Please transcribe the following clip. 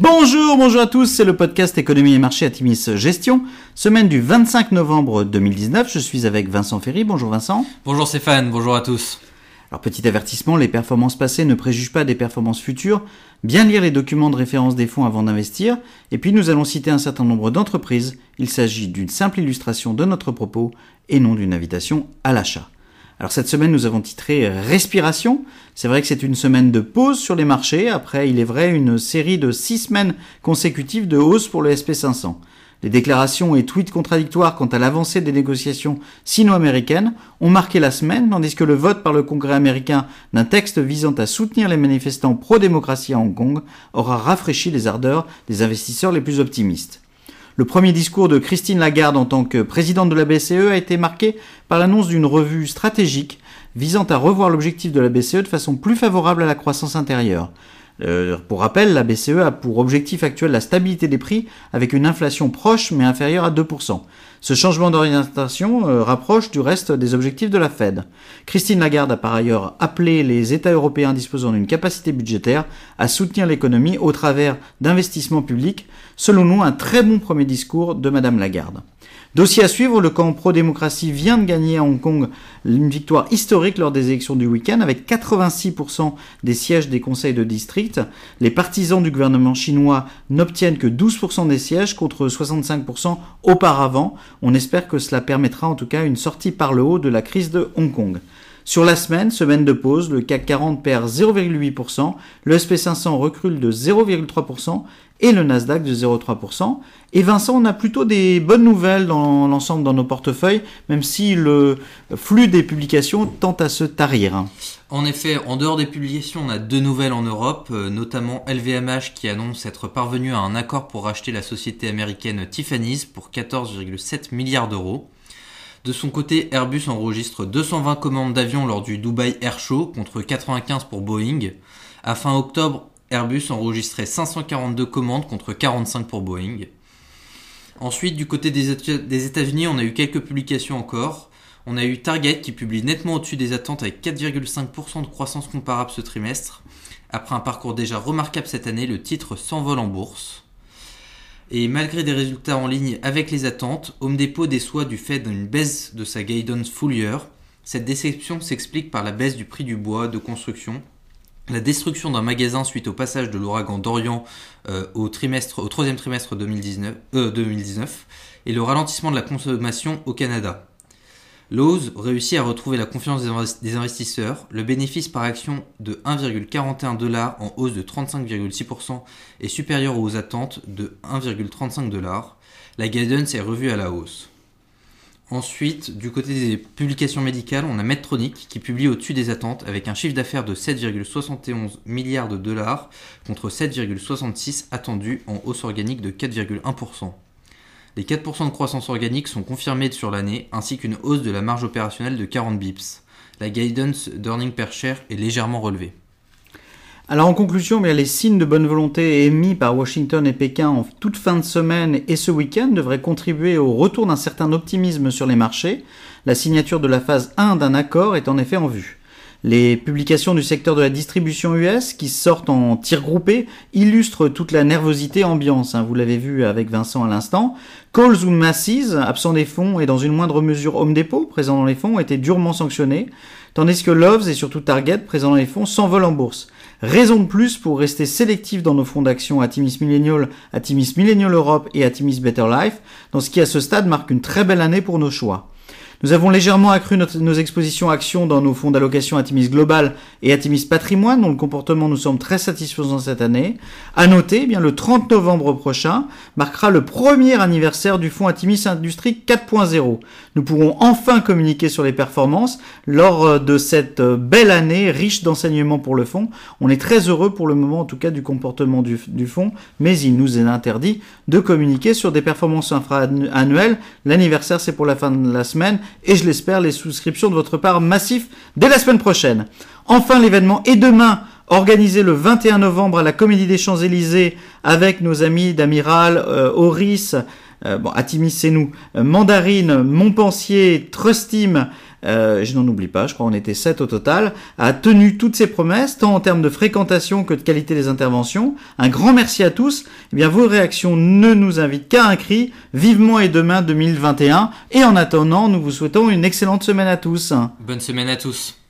Bonjour, bonjour à tous, c'est le podcast Économie et Marché à Timis Gestion, semaine du 25 novembre 2019. Je suis avec Vincent Ferry. Bonjour Vincent. Bonjour Stéphane, bonjour à tous. Alors petit avertissement, les performances passées ne préjugent pas des performances futures. Bien lire les documents de référence des fonds avant d'investir. Et puis nous allons citer un certain nombre d'entreprises. Il s'agit d'une simple illustration de notre propos et non d'une invitation à l'achat. Alors cette semaine, nous avons titré Respiration. C'est vrai que c'est une semaine de pause sur les marchés, après, il est vrai, une série de six semaines consécutives de hausse pour le SP500. Les déclarations et tweets contradictoires quant à l'avancée des négociations sino-américaines ont marqué la semaine, tandis que le vote par le Congrès américain d'un texte visant à soutenir les manifestants pro-démocratie à Hong Kong aura rafraîchi les ardeurs des investisseurs les plus optimistes. Le premier discours de Christine Lagarde en tant que présidente de la BCE a été marqué par l'annonce d'une revue stratégique visant à revoir l'objectif de la BCE de façon plus favorable à la croissance intérieure. Euh, pour rappel, la BCE a pour objectif actuel la stabilité des prix avec une inflation proche mais inférieure à 2%. Ce changement d'orientation euh, rapproche du reste des objectifs de la Fed. Christine Lagarde a par ailleurs appelé les États européens disposant d'une capacité budgétaire à soutenir l'économie au travers d'investissements publics, selon nous un très bon premier discours de Madame Lagarde. Dossier à suivre, le camp pro-démocratie vient de gagner à Hong Kong une victoire historique lors des élections du week-end avec 86% des sièges des conseils de district. Les partisans du gouvernement chinois n'obtiennent que 12% des sièges contre 65% auparavant. On espère que cela permettra en tout cas une sortie par le haut de la crise de Hong Kong. Sur la semaine, semaine de pause, le CAC 40 perd 0,8%, le SP500 recule de 0,3% et le Nasdaq de 0,3%. Et Vincent, on a plutôt des bonnes nouvelles dans l'ensemble dans nos portefeuilles, même si le flux des publications tend à se tarir. En effet, en dehors des publications, on a deux nouvelles en Europe, euh, notamment LVMH qui annonce être parvenu à un accord pour racheter la société américaine Tiffany's pour 14,7 milliards d'euros. De son côté, Airbus enregistre 220 commandes d'avions lors du Dubai Air Show contre 95 pour Boeing. À fin octobre, Airbus enregistrait 542 commandes contre 45 pour Boeing. Ensuite, du côté des États-Unis, on a eu quelques publications encore. On a eu Target qui publie nettement au-dessus des attentes avec 4,5% de croissance comparable ce trimestre. Après un parcours déjà remarquable cette année, le titre s'envole en bourse. Et malgré des résultats en ligne avec les attentes, Home Depot déçoit du fait d'une baisse de sa guidance full year. Cette déception s'explique par la baisse du prix du bois de construction, la destruction d'un magasin suite au passage de l'ouragan d'Orient euh, au, troisième trimestre 2019, 2019 euh, et le ralentissement de la consommation au Canada. Lowe's réussit à retrouver la confiance des investisseurs. Le bénéfice par action de 1,41 dollars en hausse de 35,6% est supérieur aux attentes de 1,35 dollars. La guidance est revue à la hausse. Ensuite, du côté des publications médicales, on a Medtronic qui publie au-dessus des attentes avec un chiffre d'affaires de 7,71 milliards de dollars contre 7,66 attendus en hausse organique de 4,1%. Les 4% de croissance organique sont confirmés sur l'année, ainsi qu'une hausse de la marge opérationnelle de 40 bips. La guidance d'earning per share est légèrement relevée. Alors en conclusion, les signes de bonne volonté émis par Washington et Pékin en toute fin de semaine et ce week-end devraient contribuer au retour d'un certain optimisme sur les marchés. La signature de la phase 1 d'un accord est en effet en vue. Les publications du secteur de la distribution US qui sortent en tir groupé illustrent toute la nervosité ambiance. Hein, vous l'avez vu avec Vincent à l'instant. Coles ou Macy's, absent des fonds et dans une moindre mesure Home Depot, présent dans les fonds, ont été durement sanctionnés, tandis que Loves et surtout Target, présent dans les fonds, s'envolent en bourse. Raison de plus pour rester sélectif dans nos fonds d'action Atimis Millennial, Atimis Millennial Europe et Atimis Better Life, dans ce qui à ce stade marque une très belle année pour nos choix. Nous avons légèrement accru nos expositions actions dans nos fonds d'allocation Atimis Global et Atimis Patrimoine, dont le comportement nous semble très satisfaisant cette année. À noter, eh bien le 30 novembre prochain marquera le premier anniversaire du fonds Atimis Industrie 4.0. Nous pourrons enfin communiquer sur les performances lors euh, de cette euh, belle année riche d'enseignements pour le fonds. On est très heureux pour le moment, en tout cas, du comportement du, fonds, mais il nous est interdit de communiquer sur des performances infra-annuelles. L'anniversaire, c'est pour la fin de la semaine et je l'espère les souscriptions de votre part massif dès la semaine prochaine. Enfin, l'événement est demain organisé le 21 novembre à la Comédie des Champs-Élysées avec nos amis d'Amiral, euh, euh, bon, Atimis c'est nous, euh, Mandarine, Montpensier, Trustim, euh, je n'en oublie pas, je crois qu'on était 7 au total, a tenu toutes ses promesses, tant en termes de fréquentation que de qualité des interventions. Un grand merci à tous. Eh bien, vos réactions ne nous invitent qu'à un cri. Vivement et demain 2021. Et en attendant, nous vous souhaitons une excellente semaine à tous. Bonne semaine à tous.